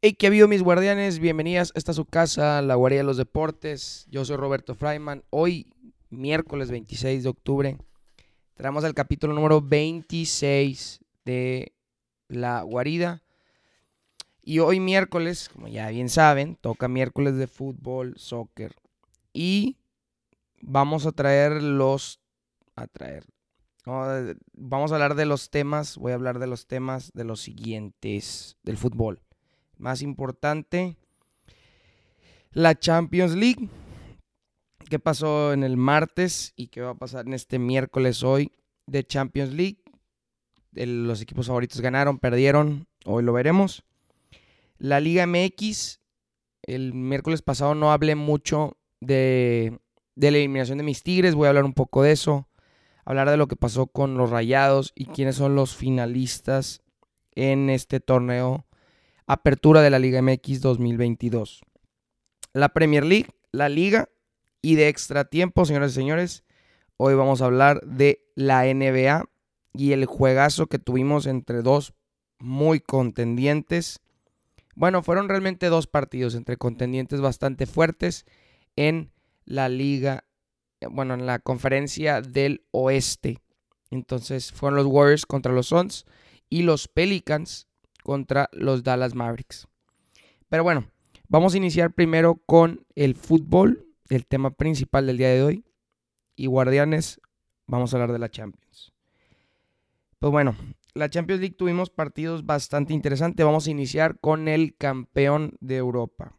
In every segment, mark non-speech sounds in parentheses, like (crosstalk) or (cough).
Hey, ¿qué ha mis guardianes? Bienvenidas. Esta es su casa, la guardia de los deportes. Yo soy Roberto Freiman. Hoy, miércoles 26 de octubre, traemos el capítulo número 26 de La Guarida. Y hoy miércoles, como ya bien saben, toca miércoles de fútbol, soccer. Y vamos a traer los... A traer. Vamos a hablar de los temas. Voy a hablar de los temas de los siguientes del fútbol más importante, la Champions League. ¿Qué pasó en el martes y qué va a pasar en este miércoles hoy de Champions League? los equipos favoritos ganaron, perdieron, hoy lo veremos. La Liga MX, el miércoles pasado no hablé mucho de, de la eliminación de mis Tigres, voy a hablar un poco de eso, hablar de lo que pasó con los Rayados y quiénes son los finalistas en este torneo apertura de la Liga MX 2022. La Premier League, la Liga y de extra tiempo, señores y señores. Hoy vamos a hablar de la NBA y el juegazo que tuvimos entre dos muy contendientes. Bueno, fueron realmente dos partidos entre contendientes bastante fuertes en la liga, bueno, en la conferencia del oeste. Entonces fueron los Warriors contra los Suns y los Pelicans contra los Dallas Mavericks. Pero bueno, vamos a iniciar primero con el fútbol, el tema principal del día de hoy. Y Guardianes, vamos a hablar de la Champions. Pues bueno, la Champions League tuvimos partidos bastante interesantes. Vamos a iniciar con el campeón de Europa.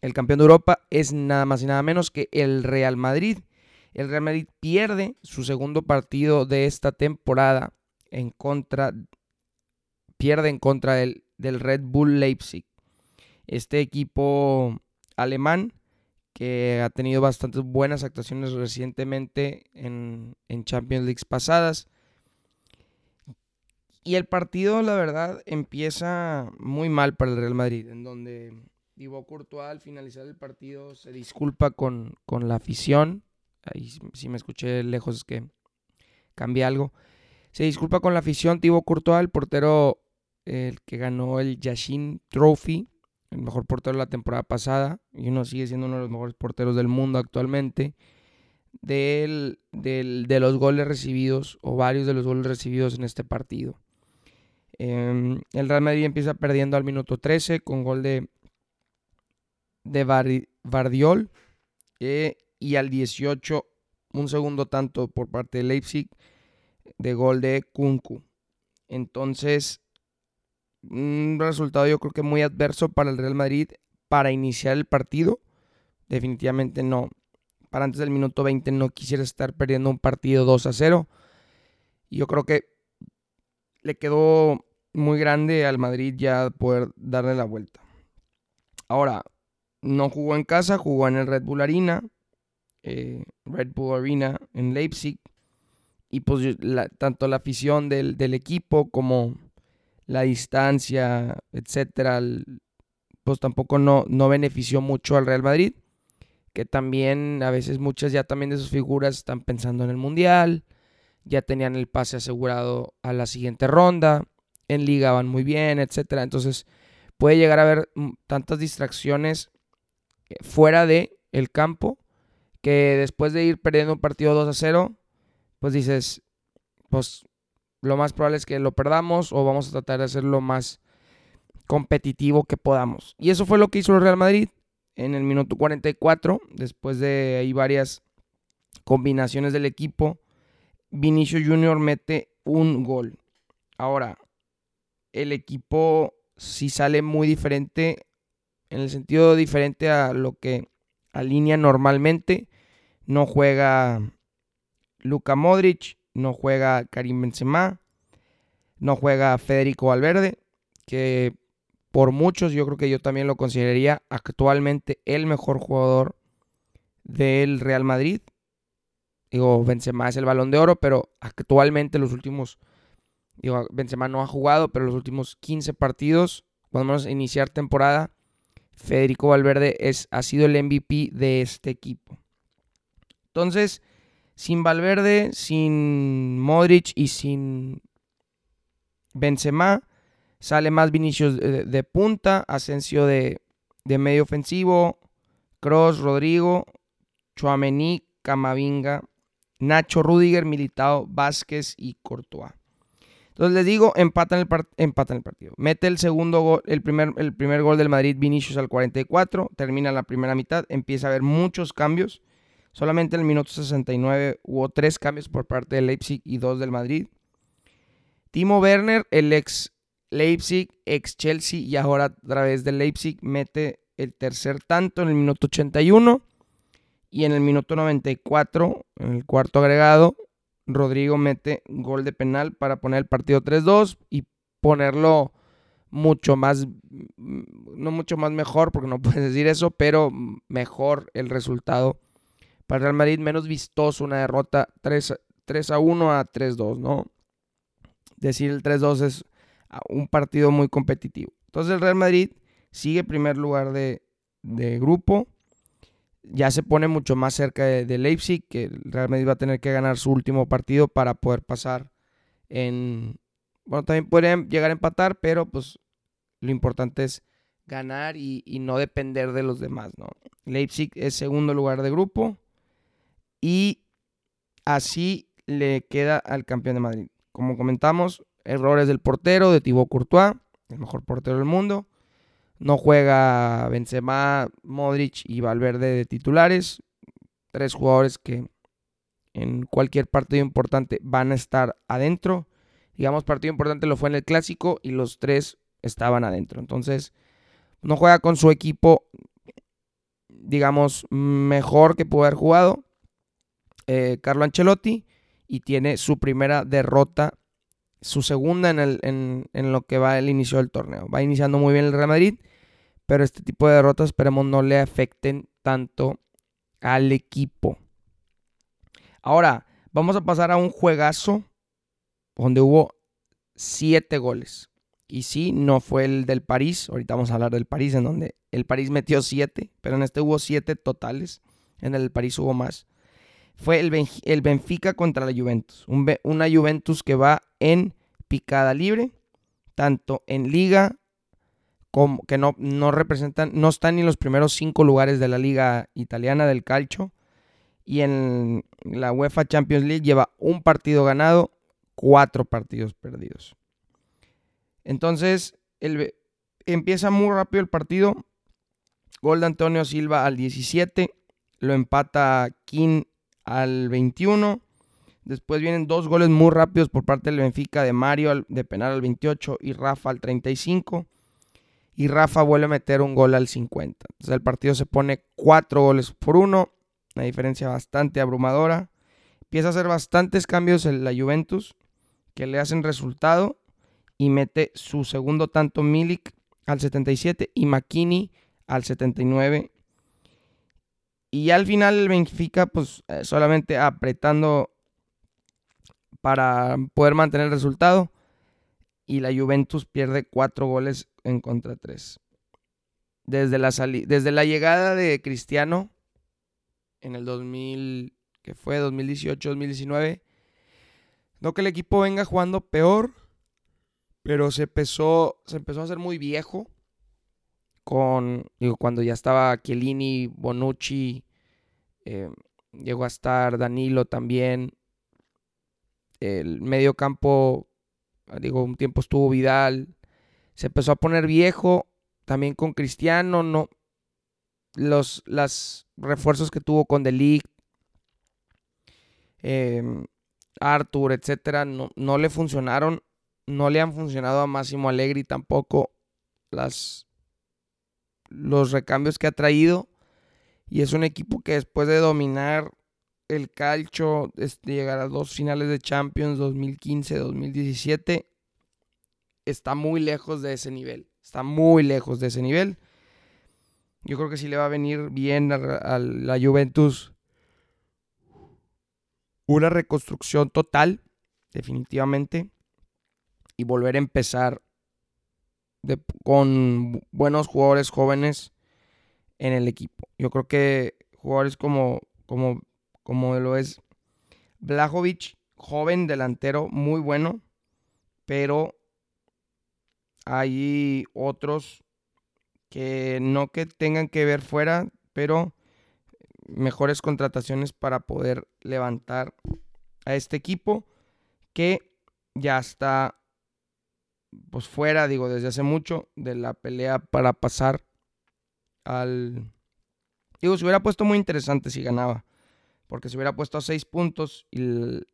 El campeón de Europa es nada más y nada menos que el Real Madrid. El Real Madrid pierde su segundo partido de esta temporada en contra pierde en contra del, del Red Bull Leipzig. Este equipo alemán que ha tenido bastantes buenas actuaciones recientemente en, Champions League pasadas. Y el partido, la verdad, empieza muy mal para el Real Madrid, en donde Thibaut Courtois al finalizar el partido se disculpa con, con la afición. Ahí si me escuché lejos es que cambié algo. Se disculpa con la afición Thibaut Courtois, el portero el que ganó el Yashin Trophy, el mejor portero de la temporada pasada, y uno sigue siendo uno de los mejores porteros del mundo actualmente, del, de los goles recibidos, o varios de los goles recibidos en este partido. Em, el Real Madrid empieza perdiendo al minuto 13 con gol de, de Bardiol, eh, y al 18 un segundo tanto por parte de Leipzig de gol de Kunku. Entonces, un resultado yo creo que muy adverso para el Real Madrid para iniciar el partido. Definitivamente no. Para antes del minuto 20 no quisiera estar perdiendo un partido 2 a 0. Yo creo que le quedó muy grande al Madrid ya poder darle la vuelta. Ahora, no jugó en casa, jugó en el Red Bull Arena, eh, Red Bull Arena en Leipzig. Y pues tanto la afición del, del equipo como la distancia, etcétera, pues tampoco no, no benefició mucho al Real Madrid, que también a veces muchas ya también de sus figuras están pensando en el Mundial, ya tenían el pase asegurado a la siguiente ronda, en liga van muy bien, etcétera, entonces puede llegar a haber tantas distracciones eh, fuera de el campo que después de ir perdiendo un partido 2 a 0, pues dices, pues lo más probable es que lo perdamos o vamos a tratar de hacer lo más competitivo que podamos. Y eso fue lo que hizo el Real Madrid en el minuto 44, después de ahí varias combinaciones del equipo. Vinicio Junior mete un gol. Ahora, el equipo sí sale muy diferente, en el sentido diferente a lo que alinea normalmente. No juega Luka Modric, no juega Karim Benzema, no juega Federico Valverde, que por muchos yo creo que yo también lo consideraría actualmente el mejor jugador del Real Madrid. Digo, Benzema es el balón de oro, pero actualmente los últimos, digo, Benzema no ha jugado, pero los últimos 15 partidos, cuando a iniciar temporada, Federico Valverde es, ha sido el MVP de este equipo. Entonces, sin Valverde, sin Modric y sin Benzema, Sale más Vinicius de, punta, Asensio de, de, medio ofensivo, Cross, Rodrigo, Chuamení, Camavinga, Nacho, Rudiger, Militao, Vázquez y Courtois. Entonces les digo, empatan el, empatan el partido. Mete el segundo gol, el primer, el primer gol del Madrid, Vinicius al 44, termina la primera mitad, empieza a haber muchos cambios. Solamente en el minuto 69 hubo tres cambios por parte del Leipzig y dos del Madrid. Timo Werner, el ex Leipzig, ex Chelsea y ahora a través del Leipzig, mete el tercer tanto en el minuto 81 y en el minuto 94, en el cuarto agregado, Rodrigo mete gol de penal para poner el partido 3-2 y ponerlo mucho más, no mucho más mejor, porque no puedes decir eso, pero mejor el resultado para Real Madrid, menos vistoso una derrota 3, 3 a 1 a 3-2, ¿no? Decir el 3-2 es un partido muy competitivo. Entonces el Real Madrid sigue primer lugar de, de grupo ya se pone mucho más cerca de, Leipzig, que el Real Madrid va a tener que ganar su último partido para poder pasar en... Bueno, también pueden llegar a empatar, pero pues lo importante es ganar y, no depender de los demás, ¿no? Leipzig es segundo lugar de grupo y así le queda al campeón de Madrid. Como comentamos, errores del portero, de Thibaut Courtois, el mejor portero del mundo. No juega Benzema, Modric y Valverde de titulares. Tres jugadores que en cualquier partido importante van a estar adentro. Digamos, partido importante lo fue en el clásico y los tres estaban adentro. Entonces, no juega con su equipo, digamos, mejor que pudo haber jugado. Eh, Carlo Ancelotti y tiene su primera derrota, su segunda en, en, lo que va el inicio del torneo. Va iniciando muy bien el Real Madrid pero este tipo de derrotas esperemos no le afecten tanto al equipo. Ahora, vamos a pasar a un juegazo donde hubo siete goles. Y sí, no fue el del París. Ahorita vamos a hablar del París, en donde el París metió siete, pero en este hubo siete totales. En el París hubo más. Fue el, el Benfica contra la Juventus. una Juventus que va en picada libre, tanto en liga que no, no representan, no están ni en los primeros cinco lugares de la liga italiana del calcio. Y en la UEFA Champions League lleva un partido ganado, cuatro partidos perdidos. Entonces, el, empieza muy rápido el partido. Gol de Antonio Silva al 17. Lo empata King al 21. Después vienen dos goles muy rápidos por parte del Benfica de Mario de penal al 28 y Rafa al 35 y Rafa vuelve a meter un gol al 50. Entonces el partido se pone cuatro goles por uno, una diferencia bastante abrumadora. Empieza a hacer bastantes cambios en la Juventus que le hacen resultado y mete su segundo tanto Milik al 77 y Makini al 79. Y al final el Benfica pues eh, solamente apretando para poder mantener el resultado y la Juventus pierde cuatro goles en contra tres. Desde la, desde la llegada de Cristiano en el 2000, que fue 2018-2019, no que el equipo venga jugando peor, pero se empezó, se empezó a hacer muy viejo con, digo, cuando ya estaba Chiellini, Bonucci, eh, llegó a estar Danilo también, el medio campo Ah, digo, un tiempo estuvo Vidal. Se empezó a poner viejo. También con Cristiano. No. Los las refuerzos que tuvo con Delict. Eh, Arthur, etcétera. No, no le funcionaron. No le han funcionado a Máximo Allegri tampoco. Las. Los recambios que ha traído. Y es un equipo que después de dominar el calcho, este, llegar a dos finales de Champions 2015-2017, está muy lejos de ese nivel. Está muy lejos de ese nivel. Yo creo que sí le va a venir bien a, la Juventus una reconstrucción total, definitivamente, y volver a empezar con buenos jugadores jóvenes en el equipo. Yo creo que jugadores como, como como lo es Blajovic, joven delantero, muy bueno, pero hay otros que no que tengan que ver fuera, pero mejores contrataciones para poder levantar a este equipo que ya está pues fuera, digo, desde hace mucho de la pelea para pasar al... Digo, se hubiera puesto muy interesante si ganaba, porque se hubiera puesto a seis puntos y, el,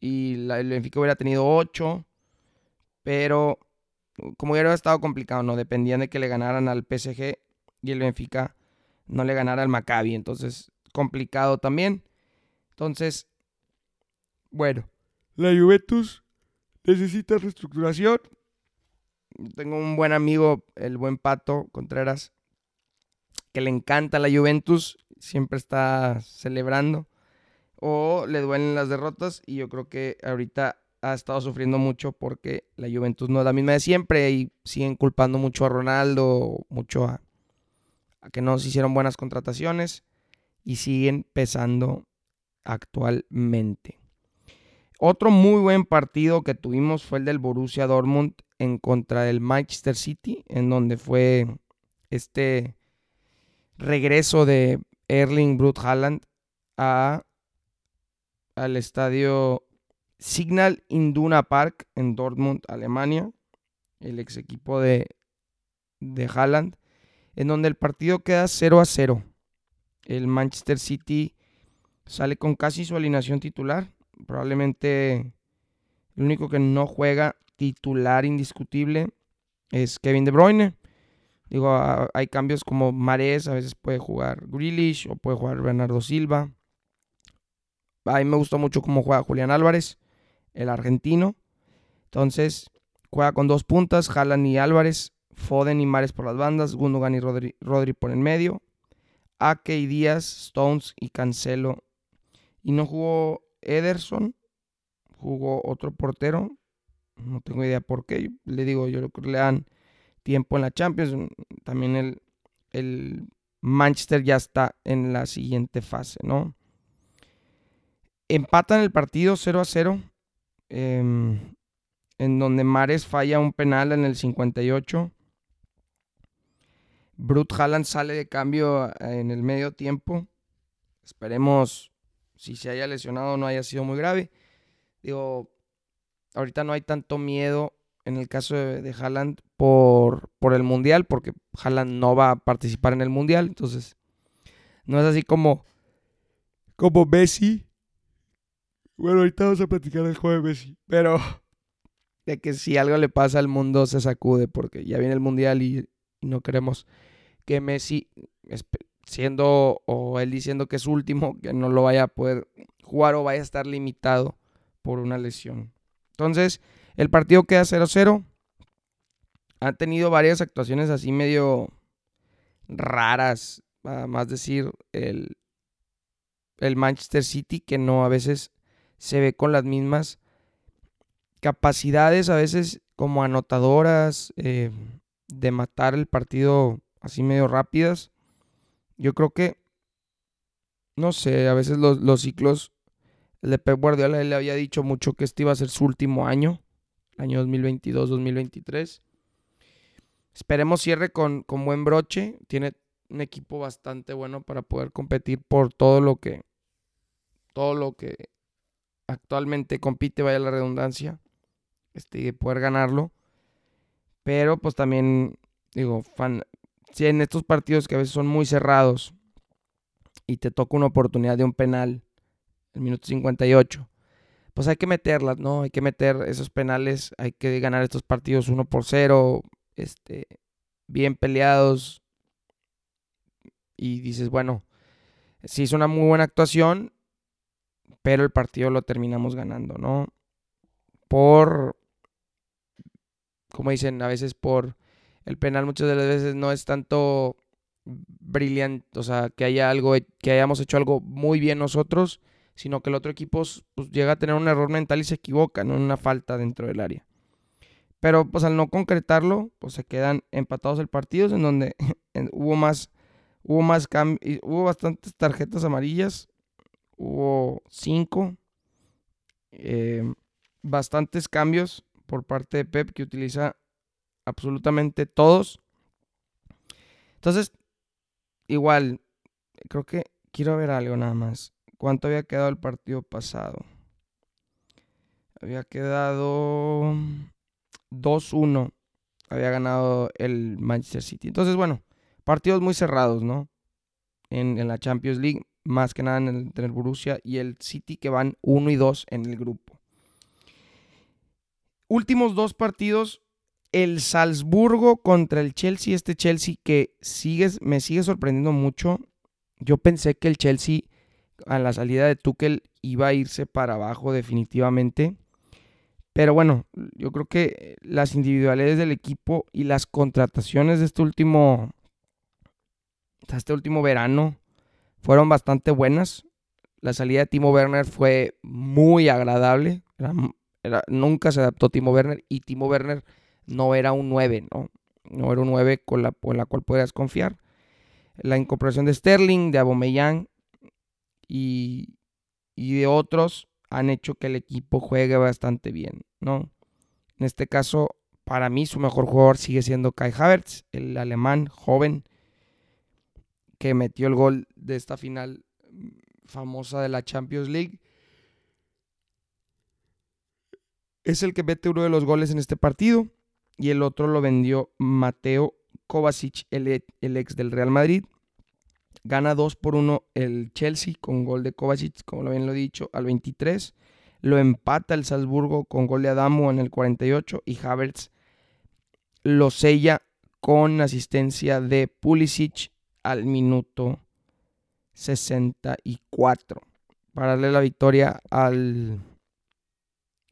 y el Benfica hubiera tenido ocho, pero como hubiera estado complicado, ¿no? Dependían de que le ganaran al PSG y el Benfica no le ganara al Maccabi, entonces complicado también. Entonces, bueno, la Juventus necesita reestructuración. Tengo un buen amigo, el buen Pato Contreras, que le encanta la Juventus, siempre está celebrando. O le duelen las derrotas y yo creo que ahorita ha estado sufriendo mucho porque la Juventus no es la misma de siempre y siguen culpando mucho a Ronaldo, mucho a, a que no se hicieron buenas contrataciones y siguen pesando actualmente. Otro muy buen partido que tuvimos fue el del Borussia Dortmund en contra del Manchester City, en donde fue este regreso de Erling Brut Haaland a, al estadio Signal Induna Park en Dortmund, Alemania, el ex equipo de, de Haaland, en donde el partido queda 0 a 0. El Manchester City sale con casi su alineación titular, Probablemente el único que no juega titular indiscutible es Kevin De Bruyne. Digo, hay cambios como Mares, a veces puede jugar Grealish o puede jugar Bernardo Silva. A mí me gustó mucho cómo juega Julián Álvarez, el argentino. Entonces, juega con dos puntas, Jalan y Álvarez, Foden y Mares por las bandas, Gundogan y Rodri, Rodri por el medio, Ake y Díaz, Stones y Cancelo. Y no jugó Ederson, jugó otro portero, no tengo idea por qué, le digo, yo creo que le dan tiempo en la Champions, también el, el Manchester ya está en la siguiente fase, ¿no? Empatan el partido 0 a 0, em, en donde Mares falla un penal en el 58. Brut Haaland sale de cambio en el medio tiempo. Esperemos si se haya lesionado no haya sido muy grave. Digo, ahorita no hay tanto miedo en el caso de, de Haaland por, por el Mundial, porque Haaland no va a participar en el Mundial, entonces no es así como, como Messi. Bueno, ahorita vamos a platicar del juego de Messi, pero (laughs) de que si algo le pasa al mundo se sacude, porque ya viene el Mundial y no queremos que Messi siendo o él diciendo que es último, que no lo vaya a poder jugar o vaya a estar limitado por una lesión. Entonces, el partido queda 0-0. Ha tenido varias actuaciones así medio raras, más decir, el, el Manchester City, que no a veces se ve con las mismas capacidades, a veces como anotadoras, eh, de matar el partido así medio rápidas. Yo creo que, no sé, a veces los, ciclos, el de Pep Guardiola le había dicho mucho que este iba a ser su último año, año 2022-2023. Esperemos cierre con, con buen broche. Tiene un equipo bastante bueno para poder competir por todo lo que todo lo que actualmente compite, vaya la redundancia, este, poder ganarlo. Pero pues también, digo, fan, si en estos partidos que a veces son muy cerrados y te toca una oportunidad de un penal, el minuto 58, pues hay que meterlas, ¿no? Hay que meter esos penales, hay que ganar estos partidos 1 por 0, este, bien peleados. Y dices, bueno, sí es una muy buena actuación, pero el partido lo terminamos ganando, ¿no? Por, como dicen, a veces por el penal muchas de las veces no es tanto brillante, o sea, que haya algo, que hayamos hecho algo muy bien nosotros, sino que el otro equipo pues, llega a tener un error mental y se equivoca, no una falta dentro del área. Pero pues al no concretarlo, pues se quedan empatados el partido, en donde (laughs) hubo más, hubo más hubo bastantes tarjetas amarillas, hubo cinco, eh, bastantes cambios por parte de Pep que utiliza absolutamente todos. Entonces, igual, creo que quiero ver algo nada más. ¿Cuánto había quedado el partido pasado? Había quedado 2-1. Había ganado el Manchester City. Entonces, bueno, partidos muy cerrados, ¿no? En, la Champions League, más que nada entre el Borussia y el City, que van 1 y 2 en el grupo. Últimos dos partidos, el Salzburgo contra el Chelsea. Este Chelsea que sigue, me sigue sorprendiendo mucho. Yo pensé que el Chelsea a la salida de Tuchel iba a irse para abajo definitivamente. Pero bueno, yo creo que las individualidades del equipo y las contrataciones de este último, este último verano fueron bastante buenas. La salida de Timo Werner fue muy agradable. nunca se adaptó Timo Werner y Timo Werner no era un 9, ¿no? No era un 9 con la, con la cual podías confiar. La incorporación de Sterling, de Aubameyang y, de otros han hecho que el equipo juegue bastante bien, ¿no? En este caso, para mí su mejor jugador sigue siendo Kai Havertz, el alemán joven que metió el gol de esta final famosa de la Champions League. Es el que mete uno de los goles en este partido y el otro lo vendió Mateo Kovacic, el, el ex del Real Madrid. Gana 2 por 1 el Chelsea con gol de Kovacic, como bien lo he dicho, al 23. Lo empata el Salzburgo con gol de Adamo en el 48 y Havertz lo sella con asistencia de Pulisic al minuto 64 para darle la victoria al,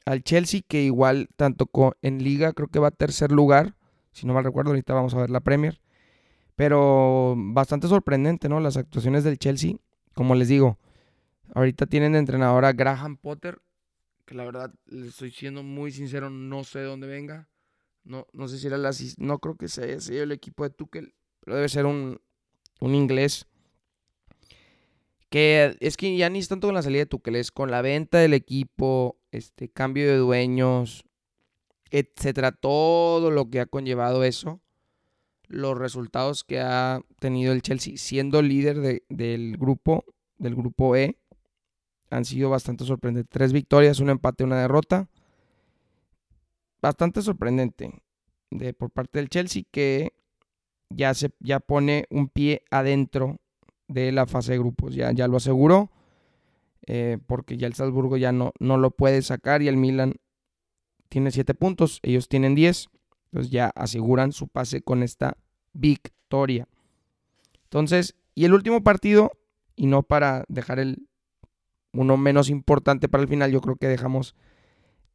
al Chelsea que igual tanto en liga creo que va a tercer lugar, si no mal recuerdo, ahorita vamos a ver la Premier. Pero bastante sorprendente, ¿no? Las actuaciones del Chelsea. Como les digo, ahorita tienen de entrenador a Graham Potter, que la verdad, les estoy siendo muy sincero, no sé de dónde venga. No, no sé si era la... No creo que sea el equipo de Tuchel, pero debe ser un, un inglés. Que es que ya ni es tanto con la salida de Tuchel, es con la venta del equipo, este cambio de dueños, etcétera, todo lo que ha conllevado eso los resultados que ha tenido el Chelsea siendo líder del grupo, del grupo E, han sido bastante sorprendentes. Tres victorias, un empate, una derrota. Bastante sorprendente de, por parte del Chelsea que ya, se, ya pone un pie adentro de la fase de grupos. Ya, ya lo aseguró. Eh, porque ya el Salzburgo ya no, no lo puede sacar y el Milan tiene siete puntos, ellos tienen 10. Entonces ya aseguran su pase con esta victoria. Entonces, y el último partido, y no para dejar el uno menos importante para el final, yo creo que dejamos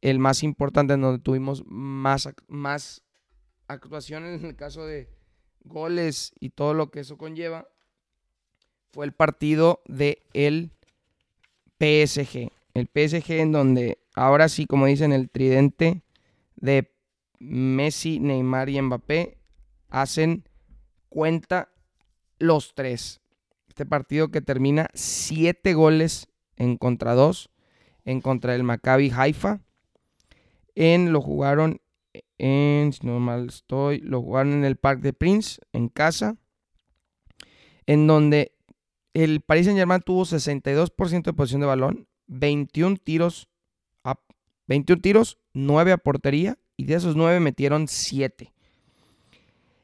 el más importante en donde tuvimos más, más actuaciones en el caso de goles y todo lo que eso conlleva, fue el partido de el PSG. El PSG en donde ahora sí, como dicen, el tridente de Messi, Neymar y Mbappé hacen cuenta los tres. Este partido que termina siete goles en contra dos, en contra del Maccabi Haifa. En lo jugaron en, no mal estoy, lo jugaron en el Parc de Prince, en casa, en donde el Paris Saint Germain tuvo 62% de posición de balón, 21 tiros, a, 21 tiros, 9 a portería y de esos 9 metieron 7.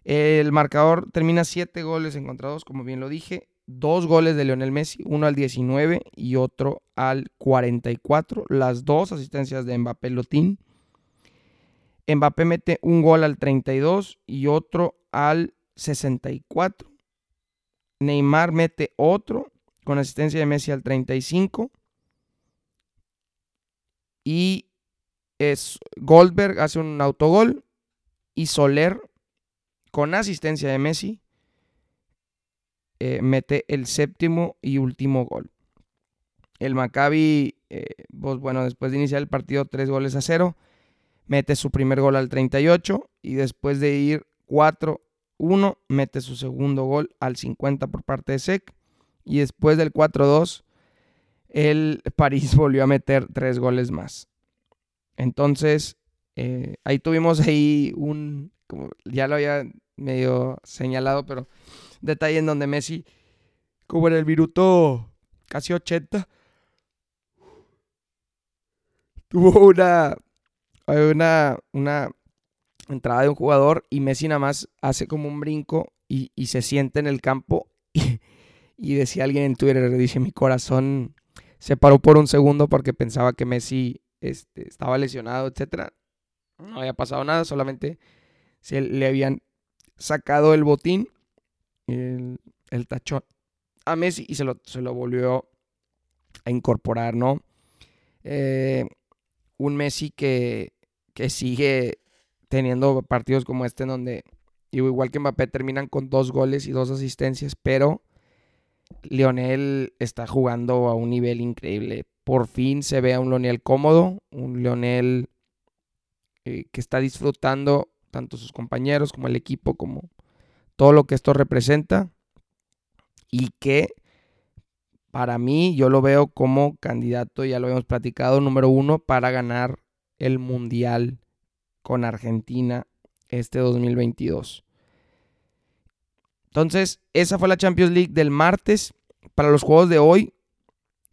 El marcador termina 7 goles encontrados, como bien lo dije. Dos goles de Lionel Messi, uno al 19 y otro al 44. Las dos asistencias de Mbappé Lotín. Mbappé mete un gol al 32 y otro al 64. Neymar mete otro con asistencia de Messi al 35. Y es Goldberg hace un autogol y Soler, con asistencia de Messi, eh, mete el séptimo y último gol. El Maccabi, eh, pues, bueno, después de iniciar el partido tres goles a cero, mete su primer gol al 38 y después de ir 4-1, mete su segundo gol al 50 por parte de Sec. Y después del 4-2, el París (laughs) volvió a meter tres goles más. Entonces, Eh, ahí tuvimos (laughs) ahí un, ya lo había medio señalado, pero detalle en donde Messi, en el minuto casi 80, (laughs) tuvo una, una, una entrada de un jugador y Messi nada más hace como un brinco y, se siente en el campo (laughs) y, y, decía alguien en Twitter, dice, mi corazón se paró por un segundo porque pensaba que Messi este, estaba lesionado, etcétera. No había pasado nada, solamente se le habían sacado el botín, el, el tachón a Messi y se lo, se lo volvió a incorporar, ¿no? Eh, un Messi que, que sigue teniendo partidos como este en donde, igual que Mbappé, terminan con dos goles y dos asistencias, pero Lionel está jugando a un nivel increíble. Por fin se ve a un Lionel cómodo, un Lionel eh, que está disfrutando tanto sus compañeros como el equipo, como todo lo que esto representa. Y que para mí yo lo veo como candidato, ya lo habíamos platicado, número uno para ganar el Mundial con Argentina este 2022. Entonces, esa fue la Champions League del martes. Para los juegos de hoy,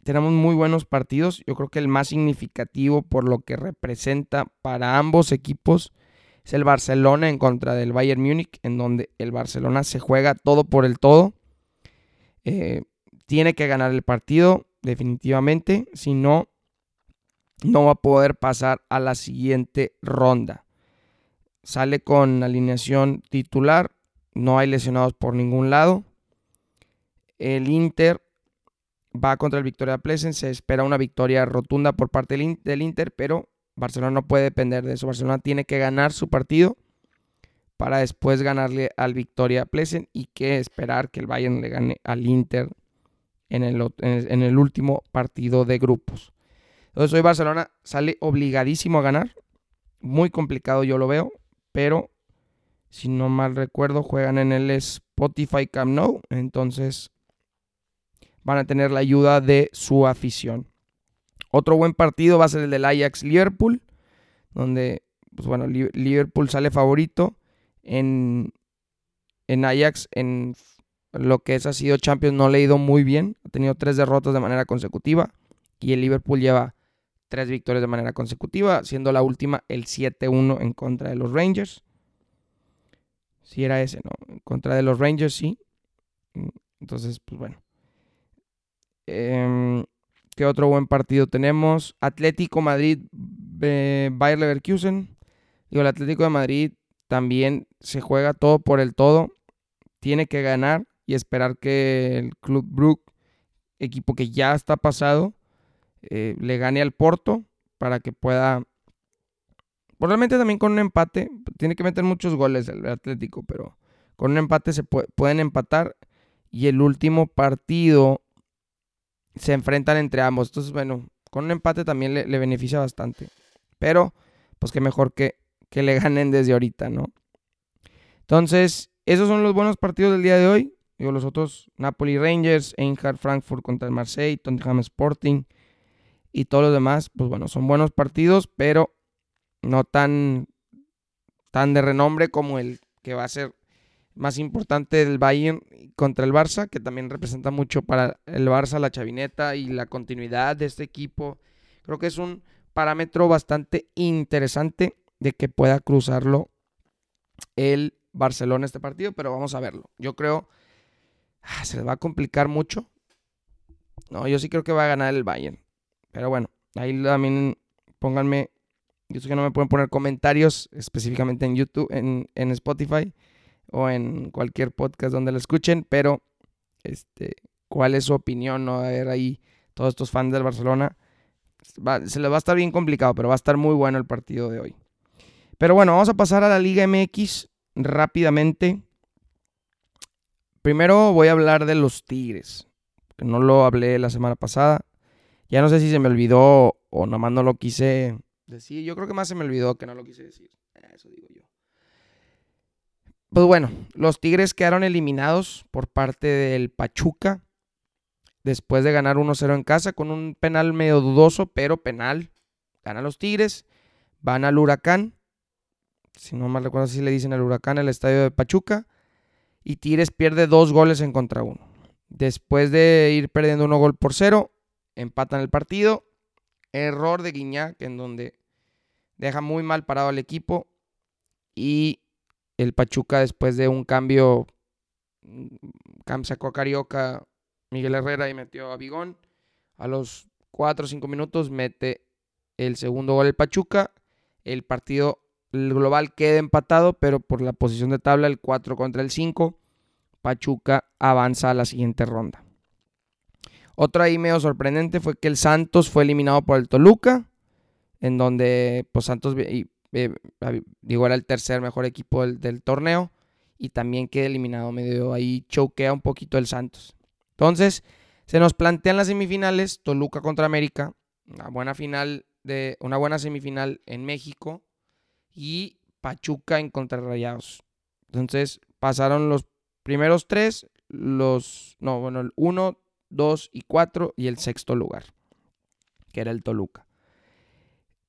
tenemos muy buenos partidos. Yo creo que el más significativo por lo que representa para ambos equipos es el Barcelona en contra del Bayern Múnich, en donde el Barcelona se juega todo por el todo. Eh, tiene que ganar el partido, definitivamente. Si no, no va a poder pasar a la siguiente ronda. Sale con alineación titular. No hay lesionados por ningún lado. El Inter va contra el Victoria Plesen. Se espera una victoria rotunda por parte del Inter, pero Barcelona no puede depender de eso. Barcelona tiene que ganar su partido para después ganarle al Victoria Plesen y que esperar que el Bayern le gane al Inter en el, en el último partido de grupos. Entonces hoy Barcelona sale obligadísimo a ganar. Muy complicado yo lo veo, pero si no mal recuerdo juegan en el Spotify Camp Nou, entonces van a tener la ayuda de su afición. Otro buen partido va a ser el del Ajax Liverpool, donde pues bueno, Liverpool sale favorito en, en Ajax en lo que es ha sido Champions no le ha ido muy bien, ha tenido tres derrotas de manera consecutiva y el Liverpool lleva tres victorias de manera consecutiva, siendo la última el 7-1 en contra de los Rangers. Si era ese, ¿no? En contra de los Rangers, sí. Entonces, pues bueno. Em, ¿Qué otro buen partido tenemos? Atlético Madrid, eh, Bayer Leverkusen. Digo, el Atlético de Madrid también se juega todo por el todo. Tiene que ganar y esperar que el Club Brook, equipo que ya está pasado, eh, le gane al Porto para que pueda. Probablemente también con un empate, tiene que meter muchos goles el Atlético, pero con un empate se pueden empatar. Y el último partido se enfrentan entre ambos. Entonces, bueno, con un empate también le, beneficia bastante. Pero, pues que mejor que, que le ganen desde ahorita, ¿no? Entonces, esos son los buenos partidos del día de hoy. Digo, los otros, Napoli Rangers, Eintracht Frankfurt contra el Marseille, Tottenham Sporting y todos los demás, pues bueno, son buenos partidos, pero no tan, tan de renombre como el que va a ser más importante del Bayern contra el Barça, que también representa mucho para el Barça la chavineta y la continuidad de este equipo. Creo que es un parámetro bastante interesante de que pueda cruzarlo el Barcelona este partido, pero vamos a verlo. Yo creo Ah, se les va a complicar mucho. No, yo sí creo que va a ganar el Bayern. Pero bueno, ahí también pónganme. Yo sé que no me pueden poner comentarios específicamente en YouTube, en, Spotify o en cualquier podcast donde lo escuchen, pero este, ¿cuál es su opinión? No? A ver ahí todos estos fans del Barcelona. se les va a estar bien complicado, pero va a estar muy bueno el partido de hoy. Pero bueno, vamos a pasar a la Liga MX rápidamente. Primero voy a hablar de los Tigres, que no lo hablé la semana pasada. Ya no sé si se me olvidó o nomás no lo quise decir. Yo creo que más se me olvidó que no lo quise decir. Eso digo yo. Pues bueno, los Tigres quedaron eliminados por parte del Pachuca después de ganar 1-0 en casa con un penal medio dudoso, pero penal. Ganan los Tigres, van al Huracán si no mal recuerdo si le dicen el huracán, el estadio de Pachuca. Y Tigres pierde dos goles en contra uno. Después de ir perdiendo uno gol por cero, empatan el partido. Error de Guiñac en donde deja muy mal parado al equipo. Y el Pachuca después de un cambio, mm, sacó a Carioca, Miguel Herrera y metió a Bigón. A los 4 o 5 minutos mete el segundo gol el Pachuca. El partido el global queda empatado, pero por la posición de tabla, el 4 contra el 5, Pachuca avanza a la siguiente ronda. Otro ahí medio sorprendente fue que el Santos fue eliminado por el Toluca, en donde pues Santos eh, digo, era el tercer mejor equipo del, torneo y también queda eliminado medio ahí choquea un poquito el Santos. Entonces, se nos plantean las semifinales, Toluca contra América, una buena final de una buena semifinal en México y Pachuca en contra Rayados. Entonces, pasaron los primeros tres, los no, bueno, el 1, 2 y 4 y el sexto lugar, que era el Toluca.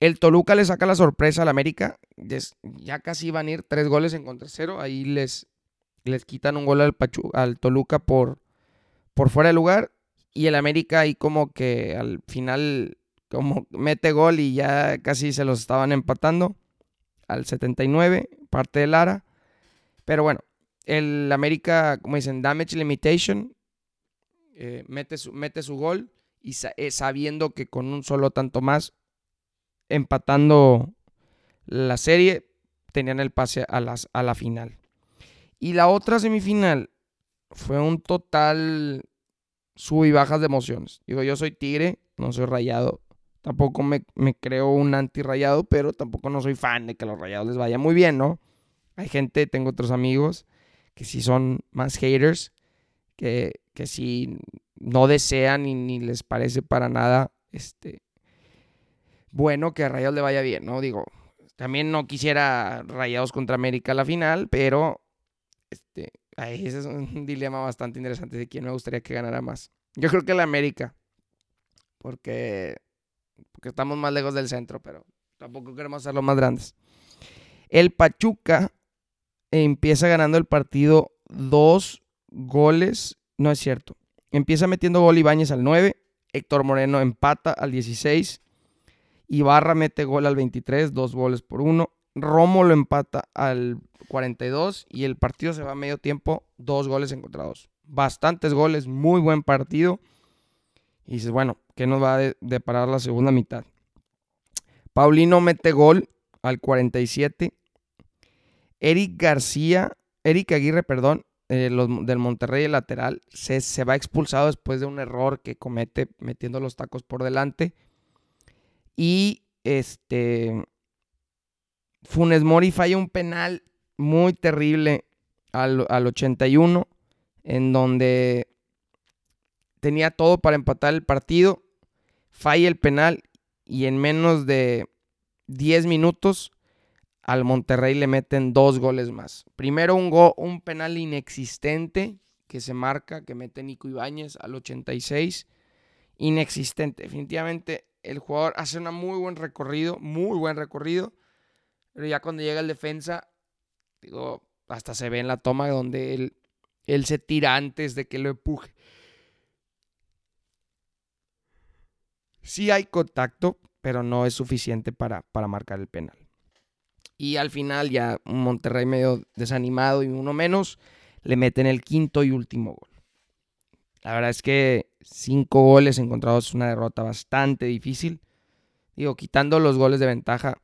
El Toluca le saca la sorpresa al América. Ya casi van a ir tres goles en contra cero. Ahí les, les quitan un gol al, al Toluca por, por fuera de lugar. Y el América ahí como que al final como mete gol y ya casi se los estaban empatando. Al 79, parte de Lara. Pero bueno, el América, como dicen, damage limitation. Eh, mete, su, mete su gol y eh, sabiendo que con un solo tanto más empatando la serie, tenían el pase a, las, a la final. Y la otra semifinal fue un total sub y bajas de emociones. Digo, yo soy tigre, no soy rayado. Tampoco me, creo un anti-rayado, pero tampoco no soy fan de que los rayados les vaya muy bien, ¿no? Hay gente, tengo otros amigos que sí son más haters, que, que sí no desean y ni les parece para nada este, bueno que a Rayados le vaya bien, ¿no? Digo, también no quisiera Rayados contra América la final, pero este, ese es un (laughs) dilema bastante interesante de quién me gustaría que ganara más. Yo creo que la América, porque, porque estamos más lejos del centro, pero tampoco queremos los más grandes. El Pachuca empieza ganando el partido dos goles, no es cierto. Empieza metiendo gol Ibáñez al 9, Héctor Moreno empata al 16 Ibarra mete gol al 23, dos goles por uno. Romo lo empata al 42 y el partido se va a medio tiempo, dos goles encontrados. Bastantes goles, muy buen partido. Y dices, bueno, ¿qué nos va a deparar la segunda mitad? Paulino mete gol al 47. Eric García, Eric Aguirre, perdón, eh, del Monterrey el lateral, se, se va expulsado después de un error que comete metiendo los tacos por delante. Y este. Funes Mori falla un penal muy terrible al, 81, en donde tenía todo para empatar el partido. Falla el penal y en menos de 10 minutos al Monterrey le meten dos goles más. Primero un, un penal inexistente que se marca, que mete Nico Ibáñez al 86. Inexistente. Definitivamente el jugador hace un muy buen recorrido, muy buen recorrido. Pero ya cuando llega el defensa, digo, hasta se ve en la toma donde él, se tira antes de que lo empuje. Sí hay contacto, pero no es suficiente para marcar el penal. Y al final ya Monterrey medio desanimado y uno menos, le meten el quinto y último gol. La verdad es que cinco goles encontrados es una derrota bastante difícil. Digo, quitando los goles de ventaja,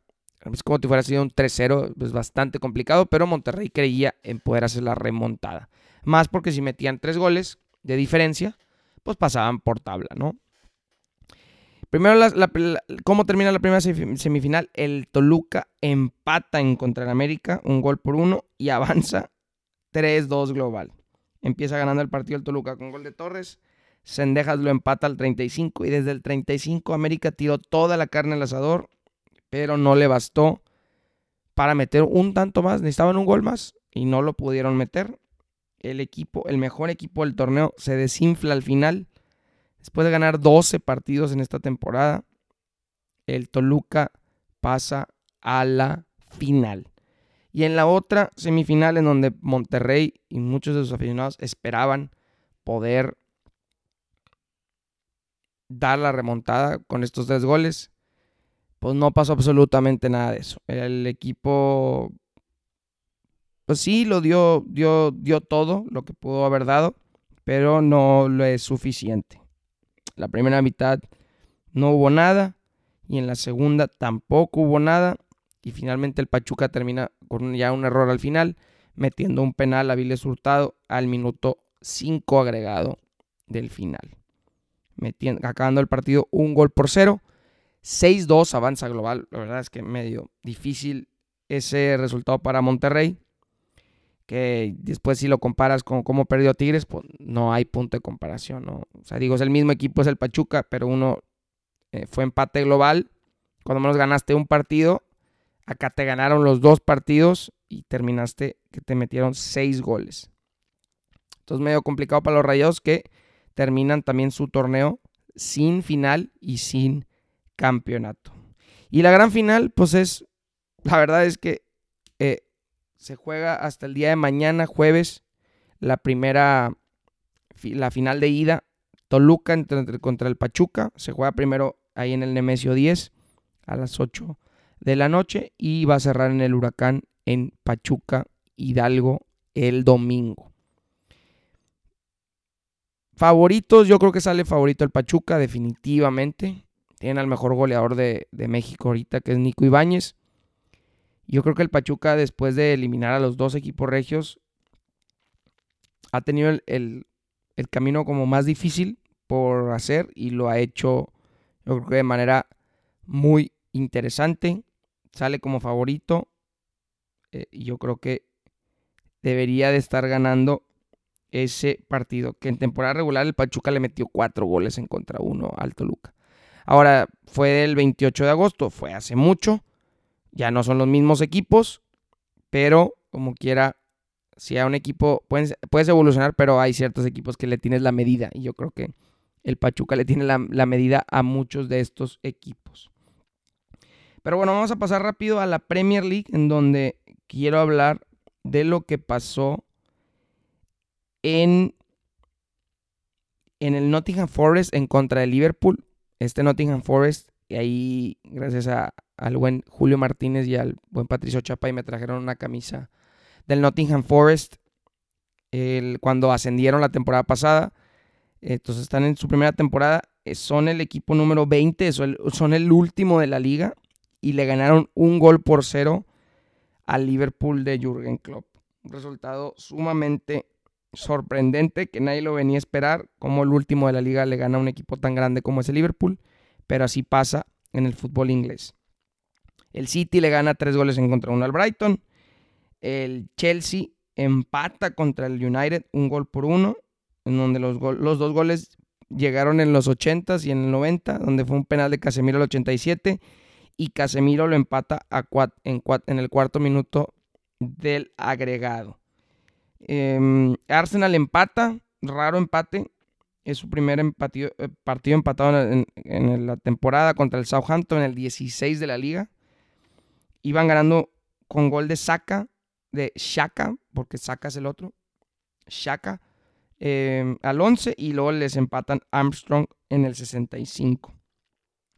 es como si fuera sido un 3-0, es bastante complicado, pero Monterrey creía en poder hacer la remontada. Más porque si metían tres goles de diferencia, pues pasaban por tabla, ¿no? Primero, ¿cómo termina la primera semifinal? El Toluca empata en contra el América, un gol por uno, y avanza 3-2 global. Empieza ganando el partido el Toluca con gol de Torres. Sendejas lo empata al 35 y desde el 35 América tiró toda la carne al asador, pero no le bastó para meter un tanto más. Necesitaban un gol más y no lo pudieron meter. El equipo, el mejor equipo del torneo, se desinfla al final. Después de ganar 12 partidos en esta temporada, el Toluca pasa a la final. Y en la otra semifinal, en donde Monterrey y muchos de sus aficionados esperaban poder dar la remontada con estos tres goles, pues no pasó absolutamente nada de eso. El equipo, pues sí, lo dio, dio, dio todo lo que pudo haber dado, pero no lo es suficiente. La primera mitad no hubo nada y en la segunda tampoco hubo nada y finalmente el Pachuca termina con ya un error al final, metiendo un penal a Viles Hurtado al minuto 5 agregado del final. Metiendo, acabando el partido un gol por cero. 6-2 avanza global. La verdad es que medio difícil ese resultado para Monterrey. Que después si lo comparas con cómo perdió Tigres, pues no hay punto de comparación. ¿no? O sea, digo, es el mismo equipo, es el Pachuca, pero uno eh, fue empate global. Cuando menos ganaste un partido Acá te ganaron los dos partidos y terminaste que te metieron seis goles. Entonces medio complicado para los Rayados que terminan también su torneo sin final y sin campeonato. Y la gran final, pues es, la verdad es que se juega hasta el día de mañana, jueves, la primera, la final de ida, Toluca contra el Pachuca. Se juega primero ahí en el Nemesio 10 a las 8 de la noche y va a cerrar en el huracán en Pachuca, Hidalgo, el domingo. Favoritos, yo creo que sale favorito el Pachuca, definitivamente. Tienen al mejor goleador de, México ahorita, que es Nico Ibáñez. Yo creo que el Pachuca, después de eliminar a los dos equipos regios, ha tenido el, el camino como más difícil por hacer y lo ha hecho, creo de manera muy interesante sale como favorito. Eh, yo creo que debería de estar ganando ese partido. Que en temporada regular el Pachuca le metió cuatro goles en contra uno al Toluca. Ahora, fue el 28 de agosto, fue hace mucho. Ya no son los mismos equipos, pero como quiera, si a un equipo puedes, puedes, evolucionar, pero hay ciertos equipos que le tienes la medida. Y yo creo que el Pachuca le tiene la medida a muchos de estos equipos. Pero bueno, vamos a pasar rápido a la Premier League, en donde quiero hablar de lo que pasó en, en el Nottingham Forest en contra de Liverpool. Este Nottingham Forest, y ahí gracias al buen Julio Martínez y al buen Patricio Chapa, y me trajeron una camisa del Nottingham Forest cuando ascendieron la temporada pasada. Entonces están en su primera temporada. Son el equipo número 20, son el último de la liga y le ganaron un gol por cero al Liverpool de Jürgen Klopp. Un resultado sumamente sorprendente que nadie lo venía a esperar, como el último de la liga le gana a un equipo tan grande como es el Liverpool, pero así pasa en el fútbol inglés. El City le gana tres goles en contra uno al Brighton. El Chelsea empata contra el United un gol por uno, en donde los, dos goles llegaron en los 80s y en el 90, donde fue un penal de Casemiro al 87 y Casemiro lo empata a en, el cuarto minuto del agregado. Em, Arsenal empata, raro empate. Es su primer eh, partido empatado en, la temporada contra el Southampton en el 16 de la liga. Iban ganando con gol de Saka, de Shaka, porque Saka es el otro. Shaka em, al 11 y luego les empatan Armstrong en el 65.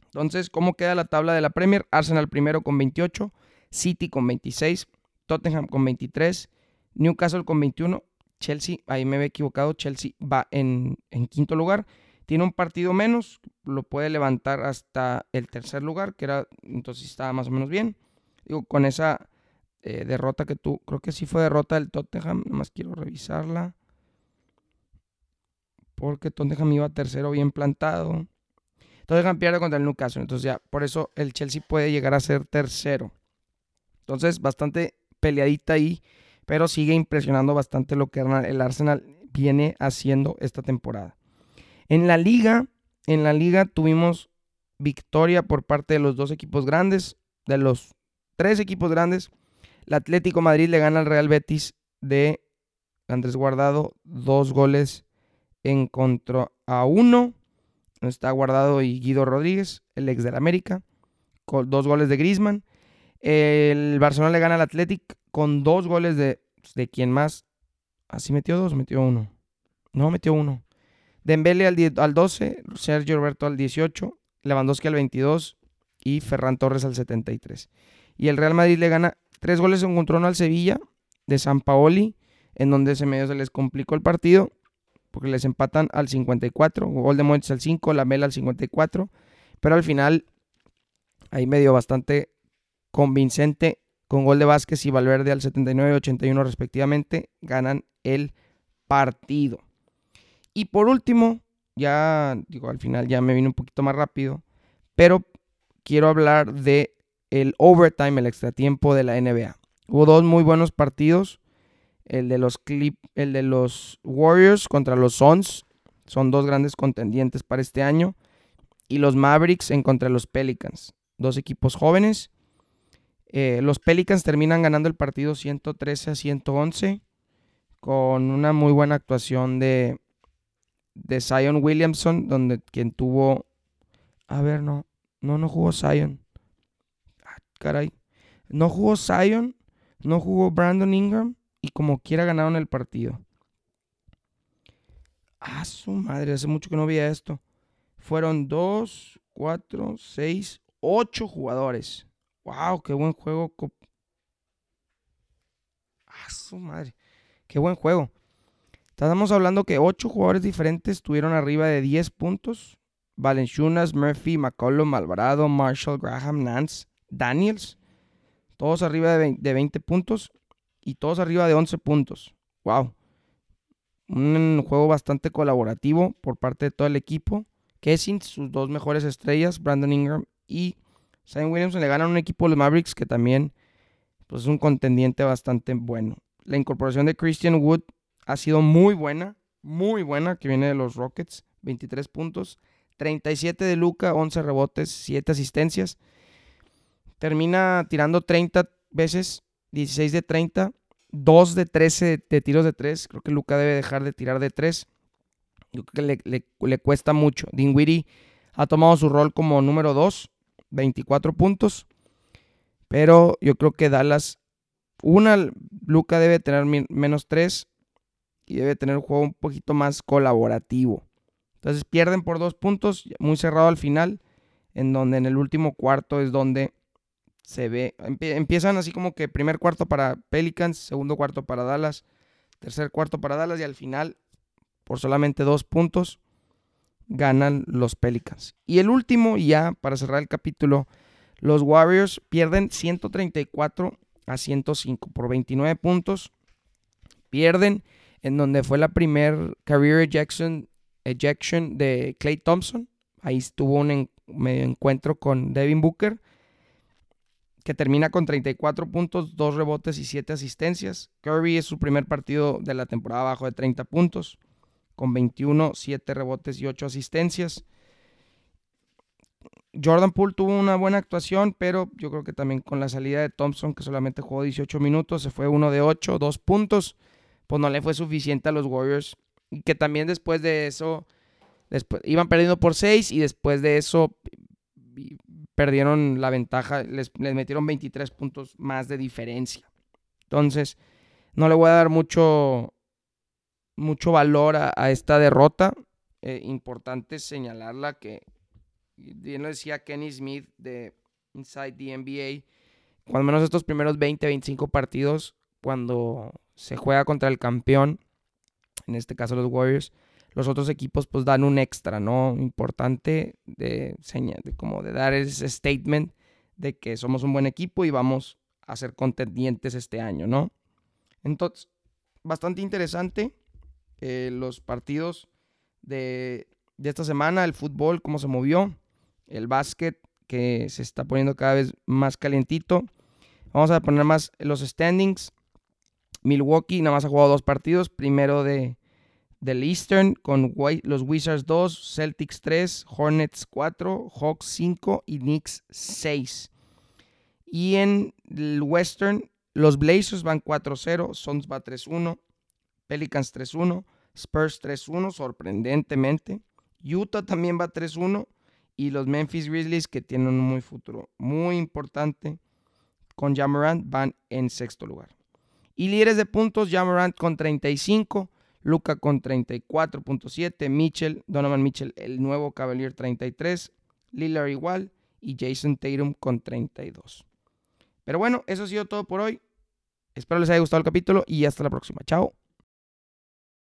Entonces, ¿cómo queda la tabla de la Premier? Arsenal primero con 28, City con 26, Tottenham con 23, Newcastle con 21, Chelsea, ahí me había equivocado, Chelsea va en, quinto lugar. Tiene un partido menos, lo puede levantar hasta el tercer lugar, que era, entonces estaba más o menos bien. Digo, con esa eh, derrota que tú, creo que sí fue derrota del Tottenham, más quiero revisarla. Porque Tottenham iba tercero bien plantado. Tottenham pierde contra el Newcastle. Entonces ya, por eso el Chelsea puede llegar a ser tercero. Entonces, bastante peleadita ahí, pero sigue impresionando bastante lo que el Arsenal viene haciendo esta temporada. En la liga, en la liga tuvimos victoria por parte de los dos equipos grandes, de los tres equipos grandes. El Atlético Madrid le gana al Real Betis de Andrés Guardado, dos goles en contra a uno está guardado y Guido Rodríguez, el ex del América, con dos goles de Grisman. El Barcelona le gana al Athletic con dos goles de, de quien más. ¿Así metió dos? Metió uno. No, metió uno. Dembele al, al 12, Sergio Roberto al 18, Lewandowski al 22 y Ferran Torres al 73. Y el Real Madrid le gana tres goles en control al Sevilla de San Paoli, en donde ese medio se les complicó el partido, porque les empatan al 54, gol de Moentes al 5, la Mela al 54, pero al final ahí medio bastante convincente con gol de Vázquez y Valverde al 79 y 81 respectivamente, ganan el partido. Y por último, ya digo, al final ya me vine un poquito más rápido, pero quiero hablar de el overtime, el extratiempo de la NBA. Hubo dos muy buenos partidos, el de los Clip, el de los Warriors contra los Suns, son dos grandes contendientes para este año, y los Mavericks en contra los Pelicans, dos equipos jóvenes eh, los Pelicans terminan ganando el partido 113 a 111 con una muy buena actuación de, de Zion Williamson, donde quien tuvo... A ver, no, no, no jugó Zion. Caray. No jugó Zion, no jugó Brandon Ingram y como quiera ganaron el partido. Ah, su madre, hace mucho que no veía esto. Fueron 2, 4, 6, 8 jugadores. ¡Wow! ¡Qué buen juego! ¡Ah, su madre! ¡Qué buen juego! Estamos hablando que ocho jugadores diferentes tuvieron arriba de 10 puntos. Valenciunas, Murphy, McCollum, Alvarado, Marshall, Graham, Nance, Daniels. Todos arriba de 20, puntos y todos arriba de 11 puntos. ¡Wow! Un juego bastante colaborativo por parte de todo el equipo. Sin sus dos mejores estrellas, Brandon Ingram y Sam Williamson le gana a un equipo de los Mavericks que también pues, es un contendiente bastante bueno. La incorporación de Christian Wood ha sido muy buena, muy buena, que viene de los Rockets, 23 puntos, 37 de Luca, 11 rebotes, 7 asistencias. Termina tirando 30 veces, 16 de 30, 2 de 13 de tiros de 3. Creo que Luca debe dejar de tirar de 3. Yo creo que le, le cuesta mucho. Dinwiddie ha tomado su rol como número 2 24 puntos. Pero yo creo que Dallas, una, Luca debe tener menos 3 y debe tener un juego un poquito más colaborativo. Entonces pierden por dos puntos, muy cerrado al final, en donde en el último cuarto es donde se ve, empiezan así como que primer cuarto para Pelicans, segundo cuarto para Dallas, tercer cuarto para Dallas y al final, por solamente dos puntos, ganan los Pelicans. Y el último, ya para cerrar el capítulo, los Warriors pierden 134 a 105 por 29 puntos. Pierden en donde fue la primer career ejection, de Clay Thompson. Ahí estuvo un medio encuentro con Devin Booker, que termina con 34 puntos, 2 rebotes y 7 asistencias. Curry es su primer partido de la temporada bajo de 30 puntos con 21, 7 rebotes y 8 asistencias. Jordan Poole tuvo una buena actuación, pero yo creo que también con la salida de Thompson, que solamente jugó 18 minutos, se fue uno de 8, 2 puntos, pues no le fue suficiente a los Warriors. Y que también después de eso, después, iban perdiendo por 6 y después de eso perdieron la ventaja, les, metieron 23 puntos más de diferencia. Entonces, no le voy a dar mucho, mucho valor a, esta derrota. Eh, importante señalarla que, bien lo decía Kenny Smith de Inside the NBA, cuando menos estos primeros 20, 25 partidos, cuando se juega contra el campeón, en este caso los Warriors, los otros equipos pues dan un extra, ¿no? Importante de, de como de dar ese statement de que somos un buen equipo y vamos a ser contendientes este año, ¿no? Entonces, bastante interesante. Eh, los partidos de, esta semana, el fútbol, cómo se movió, el básquet, que se está poniendo cada vez más calientito. Vamos a poner más los standings. Milwaukee nada más ha jugado dos partidos. Primero de, del Eastern con los Wizards 2, Celtics 3, Hornets 4, Hawks 5 y Knicks 6. Y en el Western, los Blazers van 4-0, Suns va 3-1, Pelicans 3-1, Spurs 3-1, sorprendentemente. Utah también va 3-1 y los Memphis Grizzlies que tienen un muy futuro muy importante con Jamarant van en sexto lugar. Y líderes de puntos, Jamarant con 35, Luca con 34.7, Mitchell, Donovan Mitchell, el nuevo Cavalier 33, Lillard igual y Jason Tatum con 32. Pero bueno, eso ha sido todo por hoy. Espero les haya gustado el capítulo y hasta la próxima. Chao.